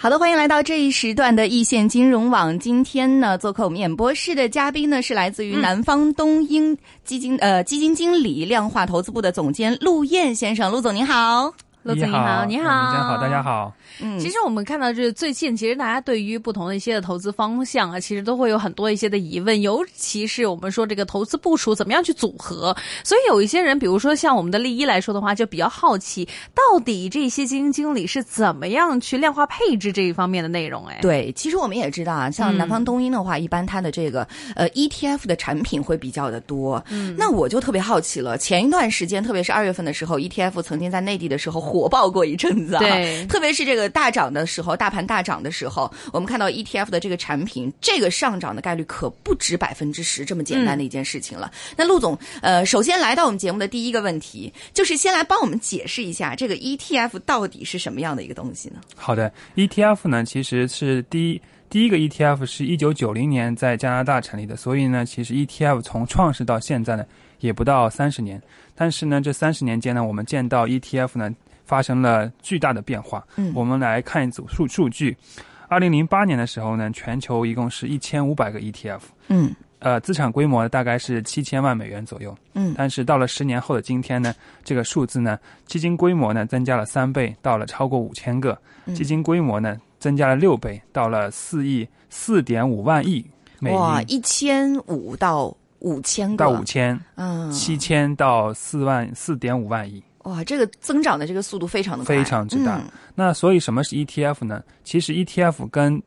好的，欢迎来到这一时段的易线金融网。今天呢，做客我们演播室的嘉宾呢，是来自于南方东英基金、呃基金经理量化投资部的总监陆燕先生。陆总您好，陆总你好，你好，好，大家好。嗯，其实我们看到这最近，其实大家对于不同的一些的投资方向啊，其实都会有很多一些的疑问，尤其是我们说这个投资部署怎么样去组合。所以有一些人，比如说像我们的利一来说的话，就比较好奇，到底这些基金经理是怎么样去量化配置这一方面的内容？哎，对，其实我们也知道啊，像南方东英的话，一般它的这个呃 ETF 的产品会比较的多。嗯，那我就特别好奇了，前一段时间，特别是二月份的时候，ETF 曾经在内地的时候火爆过一阵子啊。对，特别是这个大涨的时候，大盘大涨的时候，我们看到 ETF 的这个产品，这个上涨的概率可不止百分之十这么简单的一件事情了。那陆总，呃，首先来到我们节目的第一个问题，就是先来帮我们解释一下这个 ETF 到底是什么样的一个东西呢？好的，ETF 呢其实是第一第一个 ETF 是一九九零年在加拿大成立的，所以呢，其实 ETF 从创始到现在呢也不到三十年，但是呢，这三十年间呢，我们见到 ETF 呢。发生了巨大的变化。嗯，我们来看一组数数据。二零零八年的时候呢，全球一共是一千五百个 ETF。嗯，呃，资产规模大概是七千万美元左右。嗯，但是到了十年后的今天呢，这个数字呢，基金规模呢增加了三倍，到了超过五千个。基金规模呢增加了六倍，到了四亿四点五万亿美元。哇，一千五到五千个到五千，嗯，七千到四万四点五万亿。哇，这个增长的这个速度非常的快非常之大。那所以什么是 ETF 呢？其实 ETF 跟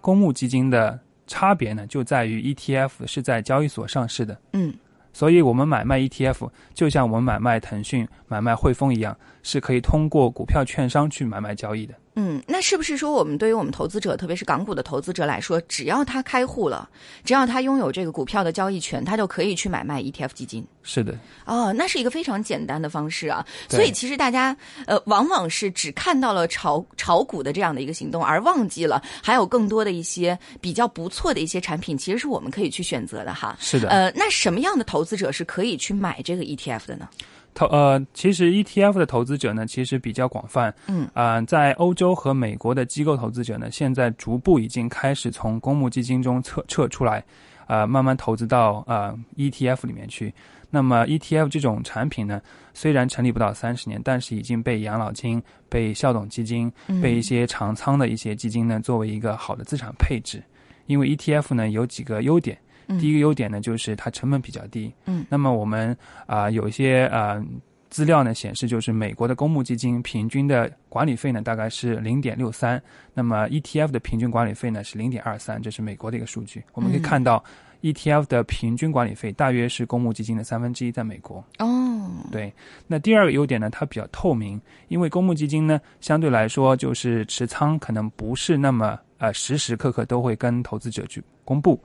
公募基金的差别呢，就在于 ETF 是在交易所上市的。嗯，所以我们买卖 ETF 就像我们买卖腾讯、买卖汇丰一样，是可以通过股票券商去买卖交易的。嗯，那是不是说我们对于我们投资者，特别是港股的投资者来说，只要他开户了，只要他拥有这个股票的交易权，他就可以去买卖 ETF 基金？是的。哦，那是一个非常简单的方式啊。所以其实大家呃，往往是只看到了炒炒股的这样的一个行动，而忘记了还有更多的一些比较不错的一些产品，其实是我们可以去选择的哈。是的。呃，那什么样的投资者是可以去买这个 ETF 的呢？投呃，其实 ETF 的投资者呢，其实比较广泛。嗯啊，在欧洲和美国的机构投资者呢，现在逐步已经开始从公募基金中撤撤出来，啊，慢慢投资到呃 ETF 里面去。那么 ETF 这种产品呢，虽然成立不到三十年，但是已经被养老金、被校董基金、被一些长仓的一些基金呢，作为一个好的资产配置。因为 ETF 呢有几个优点。第一个优点呢，就是它成本比较低。嗯，那么我们啊有一些啊资料呢显示，就是美国的公募基金平均的管理费呢大概是零点六三，那么 ETF 的平均管理费呢是零点二三，这是美国的一个数据。我们可以看到，ETF 的平均管理费大约是公募基金的三分之一，在美国。哦，对。那第二个优点呢，它比较透明，因为公募基金呢相对来说就是持仓可能不是那么呃时时刻刻都会跟投资者去公布。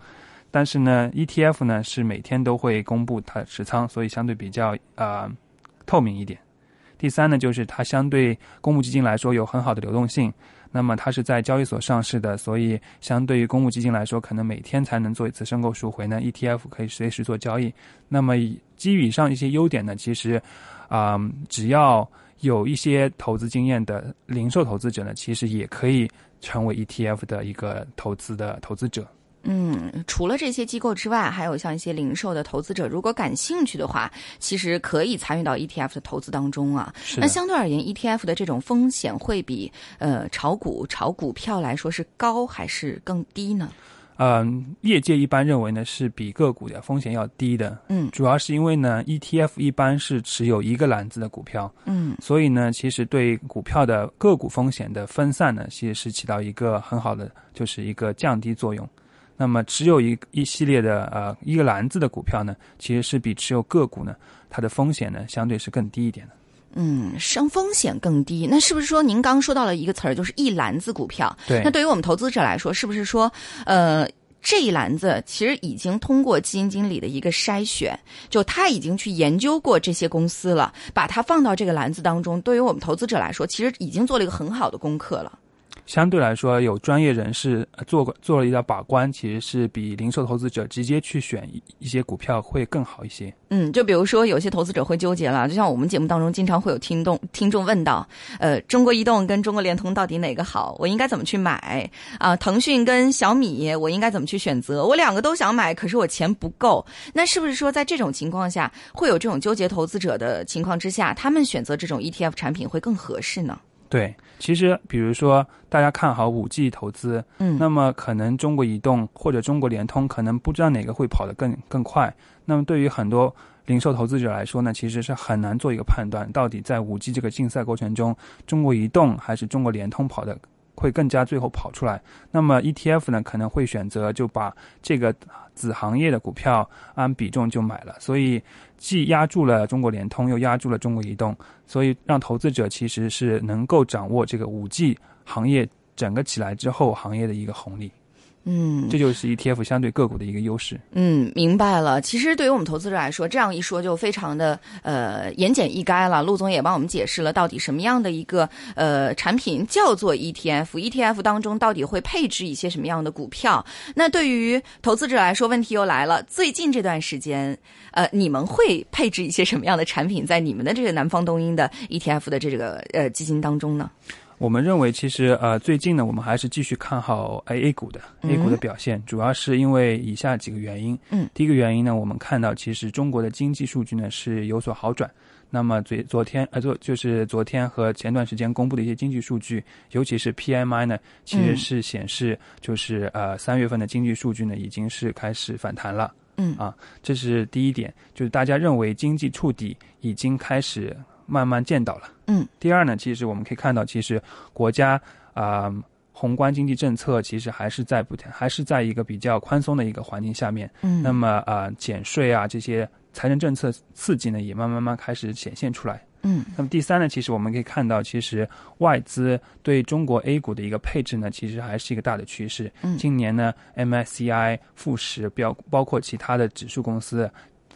但是呢，ETF 呢是每天都会公布它持仓，所以相对比较呃透明一点。第三呢，就是它相对公募基金来说有很好的流动性。那么它是在交易所上市的，所以相对于公募基金来说，可能每天才能做一次申购赎回呢。ETF 可以随时做交易。那么基于以上一些优点呢，其实啊，只要有一些投资经验的零售投资者呢，其实也可以成为 ETF 的一个投资的投资者。嗯，除了这些机构之外，还有像一些零售的投资者，如果感兴趣的话，其实可以参与到 ETF 的投资当中啊。那相对而言，ETF 的这种风险会比呃炒股、炒股票来说是高还是更低呢？嗯，业界一般认为呢是比个股的风险要低的。嗯，主要是因为呢 ETF 一般是持有一个篮子的股票。嗯，所以呢，其实对股票的个股风险的分散呢，其实是起到一个很好的，就是一个降低作用。那么持有一一系列的呃一个篮子的股票呢，其实是比持有个股呢，它的风险呢相对是更低一点的。嗯，生风险更低。那是不是说您刚说到了一个词儿，就是一篮子股票？对。那对于我们投资者来说，是不是说呃这一篮子其实已经通过基金经理的一个筛选，就他已经去研究过这些公司了，把它放到这个篮子当中。对于我们投资者来说，其实已经做了一个很好的功课了。相对来说，有专业人士做过做了一道把关，其实是比零售投资者直接去选一一些股票会更好一些。嗯，就比如说有些投资者会纠结了，就像我们节目当中经常会有听众听众问到，呃，中国移动跟中国联通到底哪个好？我应该怎么去买？啊，腾讯跟小米，我应该怎么去选择？我两个都想买，可是我钱不够。那是不是说在这种情况下，会有这种纠结投资者的情况之下，他们选择这种 ETF 产品会更合适呢？对，其实比如说大家看好五 G 投资，嗯那么可能中国移动或者中国联通可能不知道哪个会跑得更更快。那么对于很多零售投资者来说呢，其实是很难做一个判断，到底在五 G 这个竞赛过程中，中国移动还是中国联通跑的会更加最后跑出来。那么 ETF 呢，可能会选择就把这个子行业的股票按比重就买了，所以既压住了中国联通，又压住了中国移动，所以让投资者其实是能够掌握这个五 G 行业整个起来之后行业的一个红利，嗯这就是 ETF 相对个股的一个优势。嗯，明白了。其实对于我们投资者来说，这样一说就非常的呃言简意赅了。陆总也帮我们解释了到底什么样的一个呃产品叫做 ETF，ETF 当中到底会配置一些什么样的股票。那对于投资者来说，问题又来了。最近这段时间，呃，你们会配置一些什么样的产品在你们的这个南方东英的 ETF 的这个呃基金当中呢？我们认为，其实呃，最近呢，我们还是继续看好 A A 股的、嗯 A 股的表现，主要是因为以下几个原因。嗯，第一个原因呢，我们看到其实中国的经济数据呢是有所好转。那么昨昨天呃昨就是昨天和前段时间公布的一些经济数据，尤其是 P M I 呢，其实是显示就是呃三月份的经济数据呢已经是开始反弹了。嗯啊，这是第一点，就是大家认为经济触底已经开始慢慢见到了。嗯，第二呢，其实我们可以看到，其实国家啊、宏观经济政策其实还是在不还是在一个比较宽松的一个环境下面。嗯那么啊、减税啊这些财政政策刺激呢，也慢慢慢慢开始显现出来。嗯那么第三呢，其实我们可以看到，其实外资对中国 A 股的一个配置呢，其实还是一个大的趋势。嗯今年呢，MSCI 富时标包括其他的指数公司，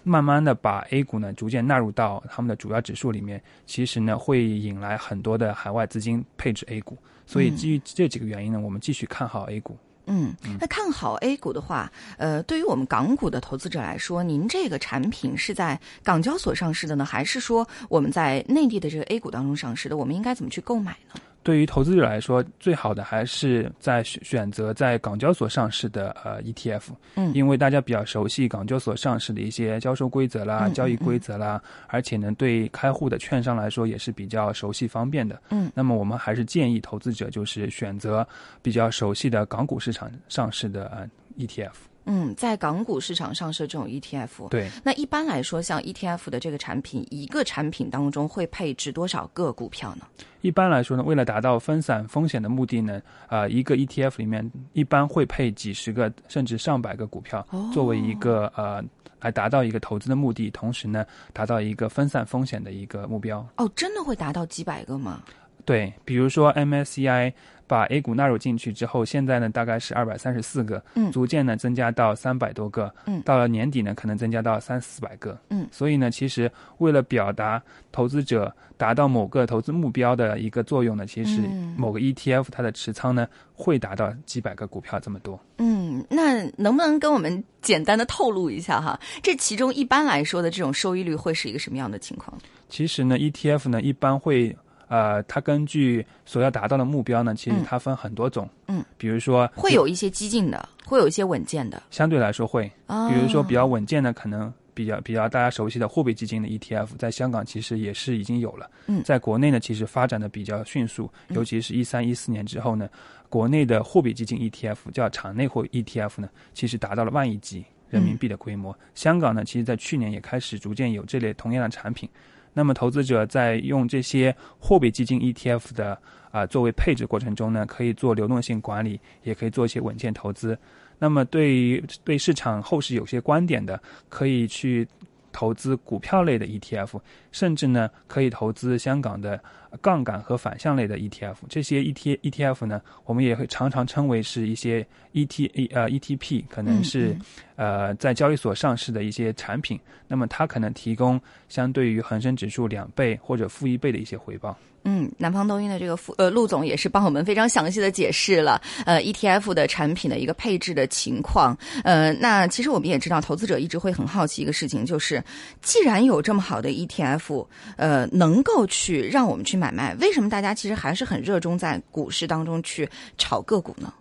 慢慢的把 A 股呢逐渐纳入到他们的主要指数里面，其实呢会引来很多的海外资金配置 A 股。所以基于这几个原因呢，我们继续看好 A 股。嗯，那看好 A 股的话，呃，对于我们港股的投资者来说，您这个产品是在港交所上市的呢，还是说我们在内地的这个 A 股当中上市的？我们应该怎么去购买呢？对于投资者来说，最好的还是在选选择在港交所上市的呃 ETF，嗯因为大家比较熟悉港交所上市的一些销售规则啦、嗯交易规则啦，而且呢，对开户的券商来说也是比较熟悉方便的。嗯，那么我们还是建议投资者就是选择比较熟悉的港股市场上市的呃 ETF。嗯，在港股市场上市这种 ETF，对，那一般来说，像 ETF 的这个产品，一个产品当中会配置多少个股票呢？一般来说呢，为了达到分散风险的目的呢，呃，一个 ETF 里面一般会配几十个甚至上百个股票，哦作为一个呃来达到一个投资的目的，同时呢，达到一个分散风险的一个目标。哦，真的会达到几百个吗？对，比如说 MSCI 把 A 股纳入进去之后，现在呢大概是二百三十四个，嗯逐渐呢增加到三百多个，嗯到了年底呢可能增加到三四百个，嗯所以呢，其实为了表达投资者达到某个投资目标的一个作用呢，其实嗯某个 ETF 它的持仓呢会达到几百个股票这么多。嗯，那能不能跟我们简单的透露一下哈？这其中一般来说的这种收益率会是一个什么样的情况？其实呢，ETF 呢一般会。呃，它根据所要达到的目标呢，其实嗯它分很多种，嗯，比如说会有一些激进的，会有一些稳健的。相对来说会，啊比如说比较稳健的，可能比较比较大家熟悉的货币基金的 ETF，在香港其实也是已经有了。嗯在国内呢，其实发展的比较迅速，尤其是一三一四年之后呢，国内的货币基金 ETF 叫场内货 ETF 呢，其实达到了万亿级人民币的规模。香港呢，其实在去年也开始逐渐有这类同样的产品。那么投资者在用这些货币基金 ETF 的啊、作为配置过程中呢，可以做流动性管理，也可以做一些稳健投资。那么对于对市场后市有些观点的，可以去投资股票类的 ETF，甚至呢可以投资香港的杠杆和反向类的 ETF。这些 ET ETF 呢，我们也会常常称为是一些 ET 呃 ETP，可能是、呃在交易所上市的一些产品。那么它可能提供相对于恒生指数两倍或者负一倍的一些回报。嗯，南方东英的这个副呃陆总也是帮我们非常详细的解释了呃 ETF 的产品的一个配置的情况。呃，那其实我们也知道，投资者一直会很好奇一个事情，就是既然有这么好的 ETF，呃，能够去让我们去买卖，为什么大家其实还是很热衷在股市当中去炒个股呢？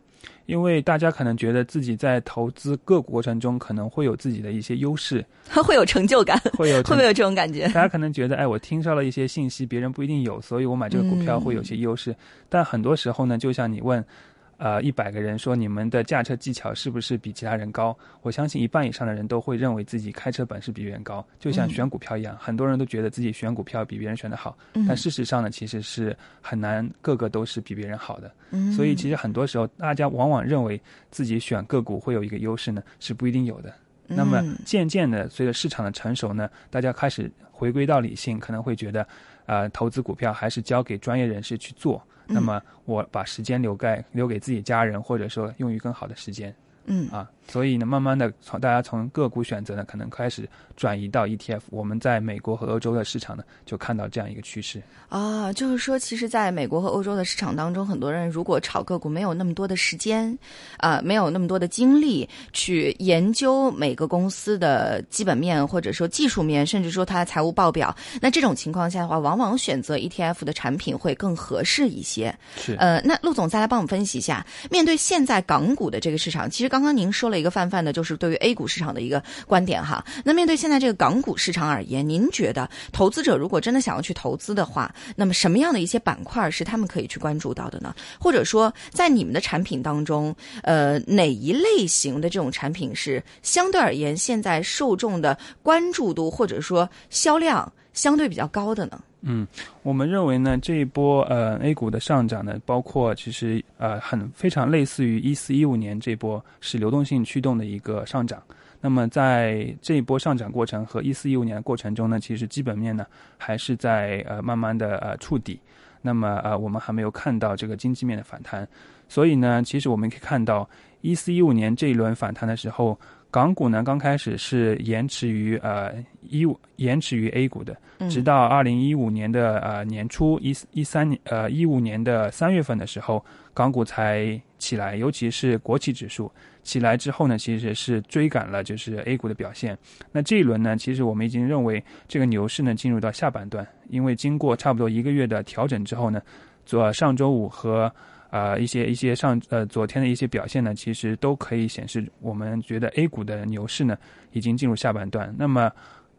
因为大家可能觉得自己在投资个股过程中可能会有自己的一些优势，会有成就感，会有 会不会有这种感觉？大家可能觉得，哎，我听到了一些信息，别人不一定有，所以我买这个股票会有些优势。但很多时候呢，就像你问，呃，一百个人说你们的驾车技巧是不是比其他人高？我相信一半以上的人都会认为自己开车本事比别人高。就像选股票一样，很多人都觉得自己选股票比别人选的好，但事实上呢，其实是很难个个都是比别人好的。所以其实很多时候，大家往往认为自己选个股会有一个优势呢，是不一定有的。那么渐渐的，随着市场的成熟呢，大家开始回归到理性，可能会觉得，呃，投资股票还是交给专业人士去做。那么我把时间留给留给自己家人，或者说用于更好的时间。嗯。啊，所以呢，慢慢的从大家从个股选择呢，可能开始转移到 ETF。我们在美国和欧洲的市场呢，就看到这样一个趋势。啊，就是说，其实在美国和欧洲的市场当中，很多人如果炒个股没有那么多的时间，啊、没有那么多的精力去研究每个公司的基本面或者说技术面，甚至说它的财务报表，那这种情况下的话，往往选择 ETF 的产品会更合适一些。是呃，那陆总再来帮我们分析一下，面对现在港股的这个市场，其实刚刚您说了一个泛泛的，就是对于 A 股市场的一个观点哈。那面对现在这个港股市场而言，您觉得投资者如果真的想要去投资的话，那么什么样的一些板块是他们可以去关注到的呢？或者说，在你们的产品当中，呃，哪一类型的这种产品是相对而言现在受众的关注度或者说销量相对比较高的呢？嗯，我们认为呢，这一波呃 A 股的上涨呢，包括其实呃很非常类似于一四一五年这波是流动性驱动的一个上涨。那么在这一波上涨过程和一四一五年的过程中呢，其实基本面呢还是在呃慢慢的呃触底。那么呃我们还没有看到这个经济面的反弹，所以呢，其实我们可以看到一四一五年这一轮反弹的时候，港股呢刚开始是延迟于呃一五延迟于 A 股的，直到二零一五年的呃年初一一三年呃一五年的三月份的时候，港股才起来，尤其是国企指数起来之后呢，其实是追赶了就是 A 股的表现。那这一轮呢，其实我们已经认为这个牛市呢进入到下半段，因为经过差不多一个月的调整之后呢，昨上周五和啊一些一些上呃昨天的一些表现呢，其实都可以显示我们觉得 A 股的牛市呢已经进入下半段。那么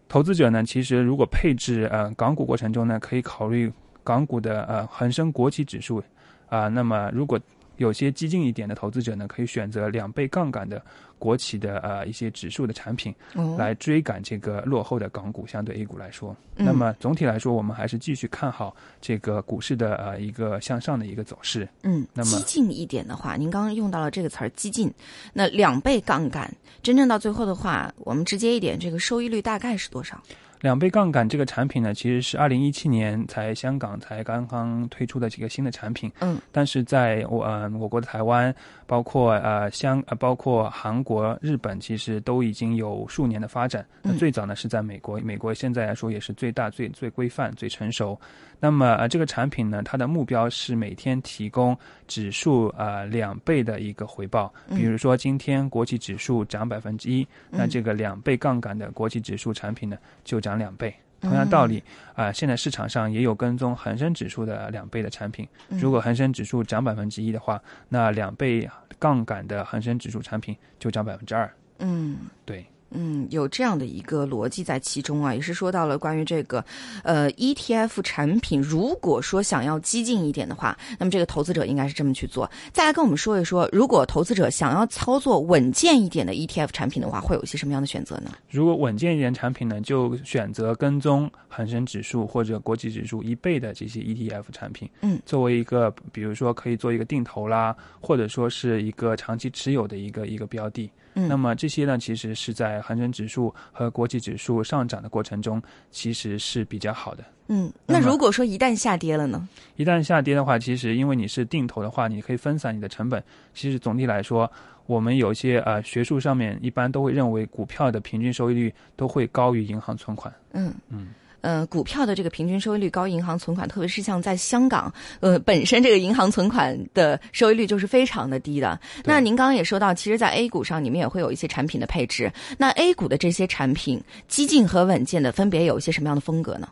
投资者呢，其实如果配置呃港股过程中呢，可以考虑港股的呃恒生国企指数啊、那么如果有些激进一点的投资者呢，可以选择两倍杠杆的国企的呃一些指数的产品，哦来追赶这个落后的港股，相对 A 股来说。嗯那么总体来说，我们还是继续看好这个股市的呃一个向上的一个走势。嗯，那么激进一点的话，您刚刚用到了这个词儿“激进”，那两倍杠杆，真正到最后的话，我们直接一点，这个收益率大概是多少？两倍杠杆这个产品呢，其实是二零一七年才香港才刚刚推出的几个新的产品。嗯，但是在我呃我国的台湾，包括呃香呃包括韩国、日本，其实都已经有数年的发展。那嗯最早呢是在美国，美国现在来说也是最大、最最规范、最成熟。那么呃这个产品呢，它的目标是每天提供指数呃两倍的一个回报。嗯比如说今天国企指数涨百分之一，那这个两倍杠杆的国企指数产品呢就涨两倍。同样道理，啊、现在市场上也有跟踪恒生指数的两倍的产品。如果恒生指数涨百分之一的话，那两倍杠杆的恒生指数产品就涨百分之二。嗯。对，嗯，有这样的一个逻辑在其中啊，也是说到了关于这个，呃，ETF 产品，如果说想要激进一点的话，那么这个投资者应该是这么去做。再来跟我们说一说，如果投资者想要操作稳健一点的 ETF 产品的话，会有一些什么样的选择呢？如果稳健一点产品呢，就选择跟踪恒生指数或者国际指数一倍的这些 ETF 产品。嗯，作为一个，比如说可以做一个定投啦，或者说是一个长期持有的一个一个标的。嗯那么这些呢，其实是在恒生指数和国际指数上涨的过程中，其实是比较好的。嗯，那如果说一旦下跌了呢？一旦下跌的话，其实因为你是定投的话，你可以分散你的成本。其实总体来说，我们有一些呃学术上面一般都会认为，股票的平均收益率都会高于银行存款。嗯嗯。呃，股票的这个平均收益率高于银行存款，特别是像在香港，呃，本身这个银行存款的收益率就是非常的低的。那您刚刚也说到，其实，在 A 股上，你们也会有一些产品的配置。那 A 股的这些产品，激进和稳健的，分别有一些什么样的风格呢？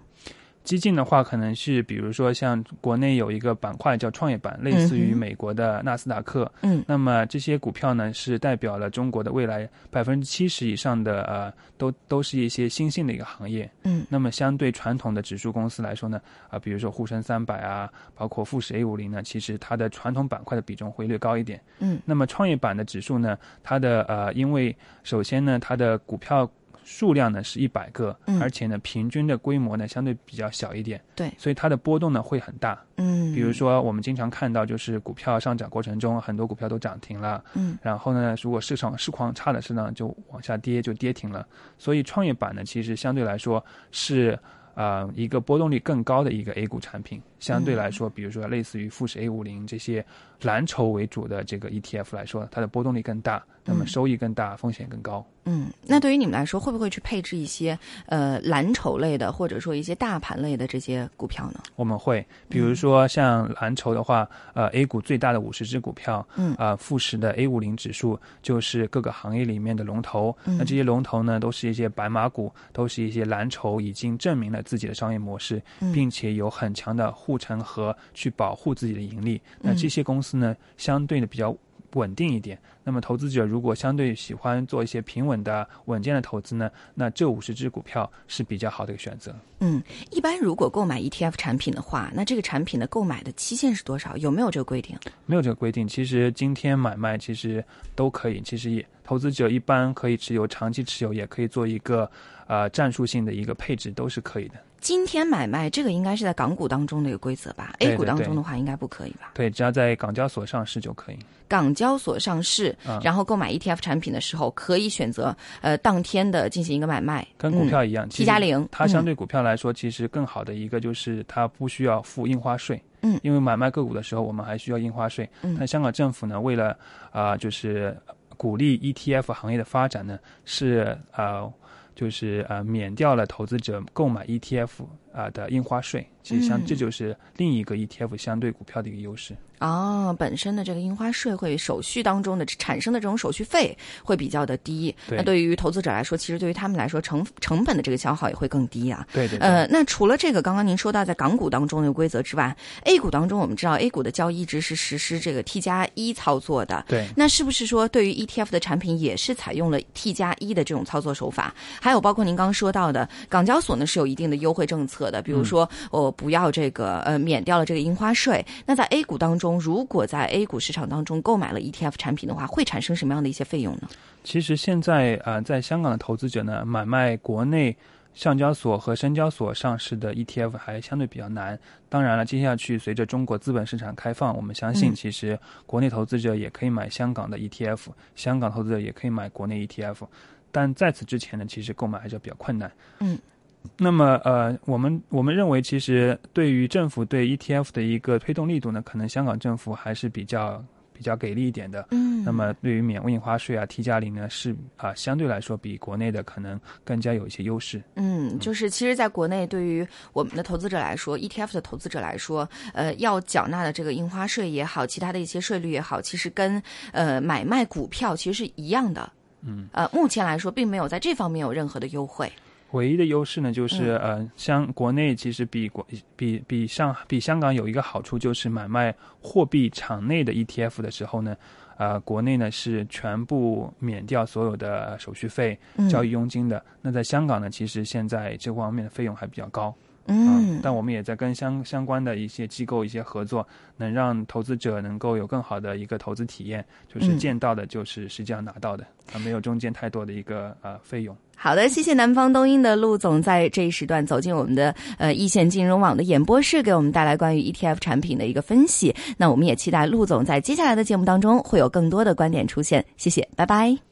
激进的话，可能是比如说像国内有一个板块叫创业板，类似于美国的纳斯达克。嗯那么这些股票呢，是代表了中国的未来百分之七十以上的呃，都都是一些新兴的一个行业。嗯那么相对传统的指数公司来说呢，啊、比如说沪深三百啊，包括富时 A 五零呢，其实它的传统板块的比重会略高一点。嗯那么创业板的指数呢，它的呃，因为首先呢，它的股票数量呢是一百个，嗯而且呢，平均的规模呢相对比较小一点，对所以它的波动呢会很大。嗯，比如说，我们经常看到，就是股票上涨过程中，很多股票都涨停了，嗯然后呢，如果市场市况差的市场就往下跌，就跌停了。所以创业板呢，其实相对来说是呃一个波动率更高的一个 A 股产品。相对来说，比如说类似于富时 A 五零这些蓝筹为主的这个 ETF 来说，它的波动率更大，那么收益更大，风险更高。嗯，那对于你们来说，会不会去配置一些呃蓝筹类的，或者说一些大盘类的这些股票呢？我们会，比如说像蓝筹的话，呃，A 股最大的五十只股票，嗯啊、富时的 A 五零指数就是各个行业里面的龙头。嗯那这些龙头呢，都是一些白马股，都是一些蓝筹，已经证明了自己的商业模式，嗯并且有很强的护城河去保护自己的盈利。嗯那这些公司呢，相对的比较稳定一点。那么投资者如果相对喜欢做一些平稳的、稳健的投资呢，那这五十只股票是比较好的一个选择。嗯，一般如果购买 ETF 产品的话，那这个产品的购买的期限是多少？有没有这个规定？没有这个规定，其实今天买卖其实都可以。其实也投资者一般可以持有，长期持有也可以做一个呃战术性的一个配置，都是可以的。今天买卖这个应该是在港股当中的一个规则吧？A 股当中的话应该不可以吧？对，只要在港交所上市就可以。港交所上市，啊然后购买 ETF 产品的时候，可以选择呃当天的进行一个买卖，跟股票嗯一样，T 加零嗯它相对股票来说，其实更好的一个就是它不需要付印花税。嗯因为买卖个股的时候，我们还需要印花税。嗯但香港政府呢，为了啊、就是鼓励 ETF 行业的发展呢，是呃就是呃免掉了投资者购买 ETF 啊、的印花税。其实相、嗯这就是另一个 ETF 相对股票的一个优势。哦，本身的这个印花税会手续当中的产生的这种手续费会比较的低，对那对于投资者来说，其实对于他们来说成成本的这个消耗也会更低啊。对对对。呃，那除了这个刚刚您说到在港股当中的规则之外，A 股当中我们知道 A 股的交易一直是实施这个 T 加一操作的。对，那是不是说对于 ETF 的产品也是采用了 T 加一的这种操作手法？还有包括您刚刚说到的港交所呢是有一定的优惠政策的，比如说我、不要这个呃免掉了这个印花税。那在 A 股当中，如果在 A 股市场当中购买了 ETF 产品的话，会产生什么样的一些费用呢？其实现在呃，在香港的投资者呢，买卖国内上交所和深交所上市的 ETF 还相对比较难。当然了，接下去随着中国资本市场开放，我们相信嗯其实国内投资者也可以买香港的 ETF，香港投资者也可以买国内 ETF。但在此之前呢，其实购买还是比较困难。嗯。那么，呃，我们我们认为，其实对于政府对 ETF 的一个推动力度呢，可能香港政府还是比较比较给力一点的。嗯那么对于免印花税啊、T 加零呢，是啊、相对来说比国内的可能更加有一些优势。嗯，就是其实，在国内对于我们的投资者来说，ETF 的投资者来说，呃，要缴纳的这个印花税也好，其他的一些税率也好，其实跟呃买卖股票其实是一样的。嗯，呃，目前来说，并没有在这方面有任何的优惠。唯一的优势呢，就是、呃，香国内其实比国比比上比香港有一个好处，就是买卖货币场内的 ETF 的时候呢，呃，国内呢是全部免掉所有的手续费、嗯交易佣金的。那在香港呢，其实现在这方面的费用还比较高。嗯啊，但我们也在跟相相关的一些机构一些合作，能让投资者能够有更好的一个投资体验，就是嗯见到的就是实际上拿到的，啊，没有中间太多的一个呃费用。好的，谢谢南方东英的陆总在这一时段走进我们的呃一线金融网的演播室，给我们带来关于 ETF 产品的一个分析。那我们也期待陆总在接下来的节目当中会有更多的观点出现。谢谢，拜拜。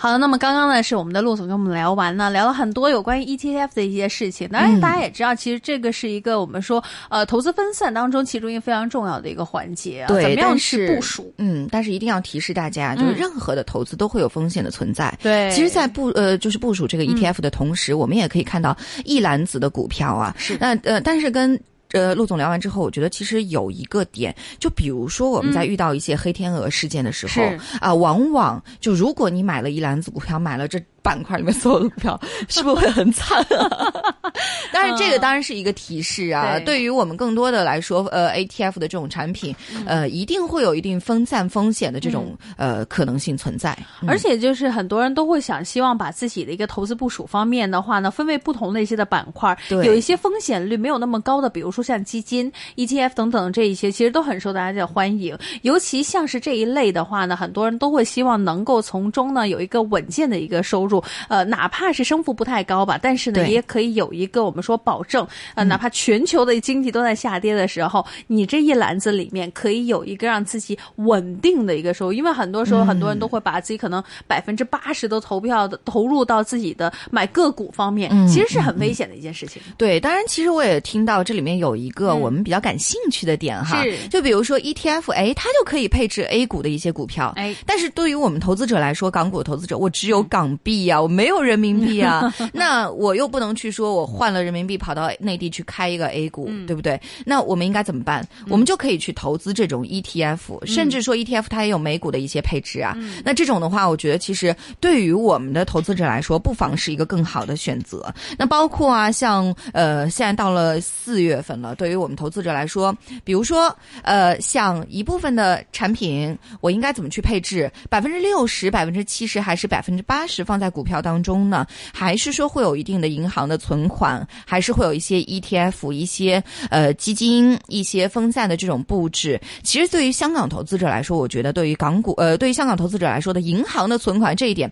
好的，那么刚刚呢是我们的陆总跟我们聊完呢，聊了很多有关于 ETF 的一些事情。当然，大家也知道，其实这个是一个我们说呃投资分散当中其中一个非常重要的一个环节啊，对怎么样但去是部署？嗯，但是一定要提示大家，就是嗯任何的投资都会有风险的存在。对，其实，在部呃就是部署这个嗯 ETF 的同时，我们也可以看到一篮子的股票啊。是那呃，但是跟呃陆总聊完之后，我觉得其实有一个点，就比如说我们在遇到一些黑天鹅事件的时候啊、往往就如果你买了一篮子股票，买了这板块里面所有的股票，是不是会很惨、啊？当然，这个当然是一个提示啊。对对于我们更多的来说，呃，ATF 的这种产品，嗯呃，一定会有一定分散风险的这种、呃可能性存在。嗯而且就是很多人都会想，希望把自己的一个投资部署方面的话呢，分为不同的一些的板块，对有一些风险率没有那么高的，比如说像基金、ETF 等等这一些，其实都很受大家的欢迎。尤其像是这一类的话呢，很多人都会希望能够从中呢有一个稳健的一个收入，呃，哪怕是升幅不太高吧，但是呢也可以有一个我们说保证，呃，哪怕全球的经济都在下跌的时候，你这一篮子里面可以有一个让自己稳定的一个收入，因为很多时候很多人都会把自己可能百分之八十都投票的投入到自己的买个股方面，嗯其实是很危险的一件事情。对，当然，其实我也听到这里面有一个嗯。我们比较感兴趣的点哈，是。就比如说 ETF，哎，它就可以配置 A 股的一些股票，哎，但是对于我们投资者来说，港股投资者，我只有港币呀、我没有人民币啊，那我又不能去说我换了人民币跑到内地去开一个 A 股，嗯对不对？那我们应该怎么办？我们就可以去投资这种 ETF，、甚至说 ETF 它也有美股的一些配置啊。那这种的话，我觉得其实对于我们的投资者来说，不妨是一个更好的选择。那包括啊，像呃，现在到了四月份了，对于我们投资者来说，比如说呃，像一部分的产品，我应该怎么去配置？百分之六十、百分之七十还是百分之八十放在股票当中呢？还是说会有一定的银行的存款，款还是会有一些 ETF、一些呃基金、一些分散的这种布置？其实对于香港投资者来说，我觉得对于港股呃，对于香港投资者来说的银行的存款这一点。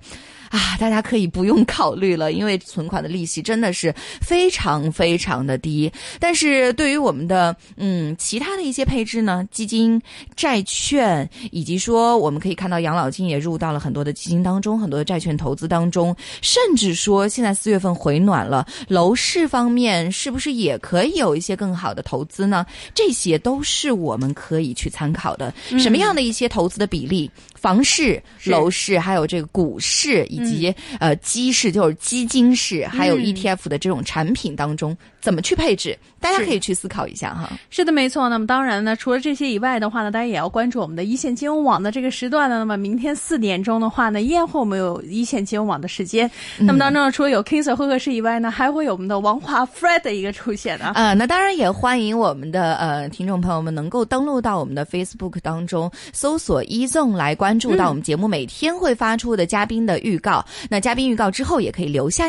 啊，大家可以不用考虑了，因为存款的利息真的是非常非常的低。但是对于我们的嗯其他的一些配置呢，基金、债券，以及说我们可以看到养老金也入到了很多的基金当中，很多的债券投资当中，甚至说现在四月份回暖了，楼市方面是不是也可以有一些更好的投资呢？这些都是我们可以去参考的。什么样的一些投资的比例？房市、楼市，还有这个股市，以及、呃基市，就是基金市，还有嗯。ETF 的这种产品当中，怎么去配置？大家可以去思考一下哈。是的，没错。那么当然呢，除了这些以外的话呢，大家也要关注我们的一线金融网的这个时段呢。那么明天四点钟的话呢，依然会我们有一线金融网的时间。那么当中呢，除了有 King Sir 会客室以外呢，还会有我们的王华 Fred 的一个出现啊。呃、那当然也欢迎我们的呃听众朋友们能够登录到我们的 Facebook 当中，搜索一 zone 来关注到我们节目每天会发出的嘉宾的预告。那嘉宾预告之后，也可以留下。